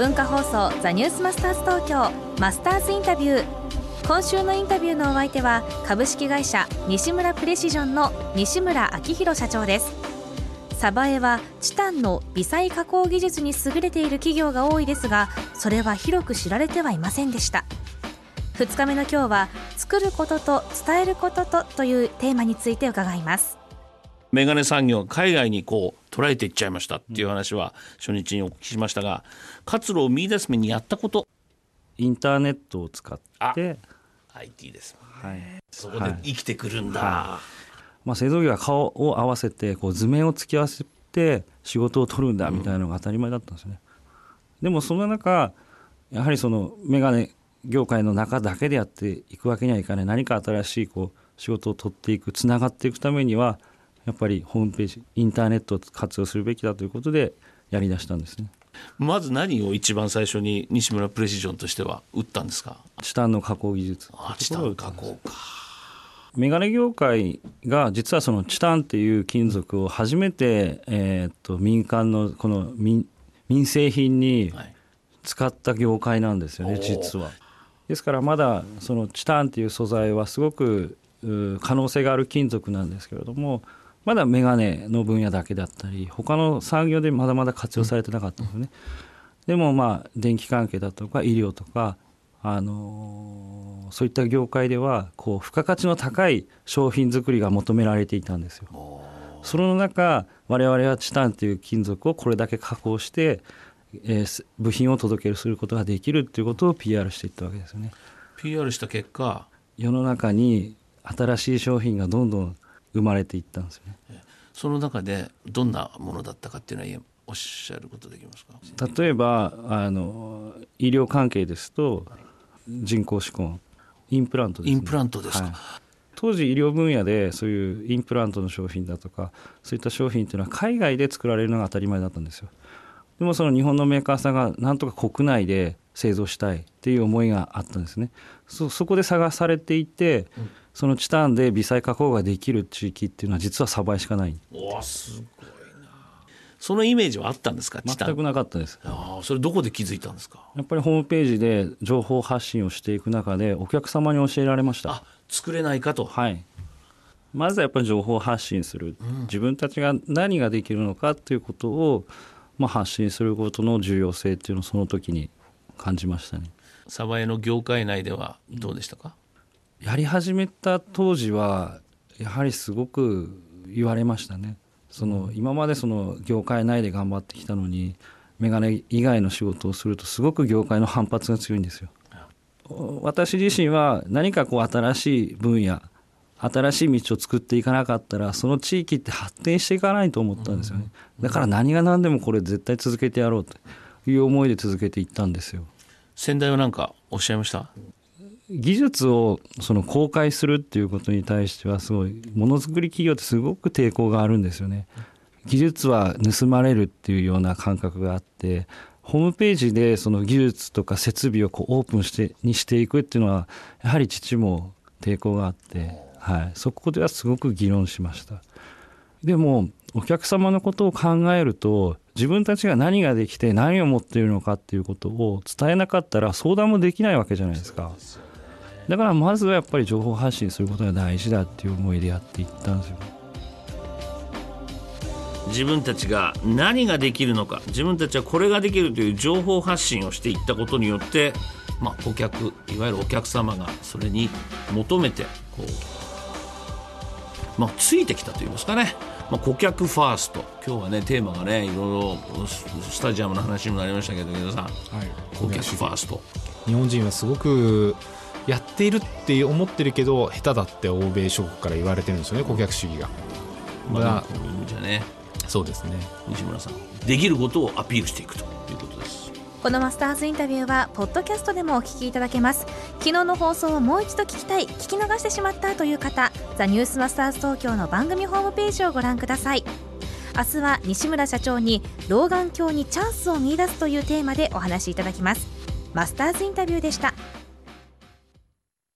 文化放送ザニュースマスターズ東京マスターズインタビュー。今週のインタビューのお相手は株式会社西村プレシジョンの西村明宏社長です。サバエはチタンの微細加工技術に優れている企業が多いですがそれは広く知られてはいませんでした。2日目の今日は作ることと伝えることとというテーマについて伺います。メガネ産業海外にこう捉えていっちゃいましたっていう話は初日にお聞きしましたが活路を見出す目にやったこと。インターネットを使って IT ですね、はい、そこで生きてくるんだ、はい。まあ、製造業は顔を合わせてこう図面を突き合わせて仕事を取るんだみたいなのが当たり前だったんですね。うん、でもその中やはりそのメガネ業界の中だけでやっていくわけにはいかない。何か新しいこう仕事を取っていくつながっていくためにはやっぱりホームページインターネットを活用するべきだということでやりだしたんですね。まず何を一番最初に西村プレシジョンとしては打ったんですか？チタンの加工技術。あチタン加工か。メガネ業界が実はそのチタンっていう金属を初めて、えー、っと民間のこの民民生品に使った業界なんですよね、はい、実は。ですからまだそのチタンっていう素材はすごく可能性がある金属なんですけれどもまだメガネの分野だけだったり他の産業でまだまだ活用されてなかったんですよね。でもまあ電気関係だとか医療とかあのそういった業界ではこう付加価値の高い商品作りが求められていたんですよ。その中我々はチタンという金属をこれだけ加工して、えー、部品を届けるすることができるっていうことを PR していったわけですよね。PR した結果世の中に新しい商品がどんどん生まれていったんですよね。その中でどんなものだったかっていうのはおっしゃることできますか？例えばあの医療関係ですと、人工歯根インプラントです、ね、インプラントですか、はい、当時医療分野でそういうインプラントの商品だとかそういった商品っていうのは海外で作られるのが当たり前だったんですよ。でもその日本のメーカーさんがなんとか国内で製造したいっていう思いがあったんですね。そそこで探されていて、うん、そのチタンで微細加工ができる地域っていうのは実は鯖江しかない。おすごいそのイメージはあったんですか？全くなかったです。あそれどこで気づいたんですか？やっぱりホームページで情報発信をしていく中でお客様に教えられました。あ作れないかと。はい。まずはやっぱり情報発信する、うん、自分たちが何ができるのかということを、まあ、発信することの重要性っていうのをその時に感じましたね。鯖江の業界内ではどうでしたか、やり始めた当時はやはりすごく言われましたね。その今までその業界内で頑張ってきたのにメガネ以外の仕事をするとすごく業界の反発が強いんですよ。私自身は何かこう新しい分野新しい道を作っていかなかったらその地域って発展していかないと思ったんですよね。だから何が何でもこれ絶対続けてやろうという思いで続けていったんですよ先代は何かおっしゃいました？技術をその公開するっていうことに対してはすごいものづくり企業ってすごく抵抗があるんですよね。技術は盗まれるっていうような感覚があってホームページでその技術とか設備をこうオープンしてにしていくっていうのはやはり父も抵抗があって、はい、そこではすごく議論しました。でもお客様のことを考えると自分たちが何ができて何を持っているのかっていうことを伝えなかったら相談もできないわけじゃないですか。だからまずはやっぱり情報発信することが大事だっていう思いでやっていったんですよ。自分たちが何ができるのか自分たちはこれができるという情報発信をしていったことによって、まあ、顧客いわゆるお客様がそれに求めてこう、まあ、ついてきたといいますかね、まあ、顧客ファースト。今日はねテーマがねいろいろスタジアムの話にもなりましたけど皆さん、はい、顧客ファースト。日本人はすごくやっているって思ってるけど下手だって欧米諸国から言われてるんですよね顧客主義が。まあ、じゃね。そうですね。西村さんできることをアピールしていくということです。このマスターズインタビューはポッドキャストでもお聞きいただけます。昨日の放送をもう一度聞きたい聞き逃してしまったという方ザニュースマスターズ東京の番組ホームページをご覧ください明日は西村社長に老眼鏡にチャンスを見出すというテーマでお話しいただきます。マスターズインタビューでした。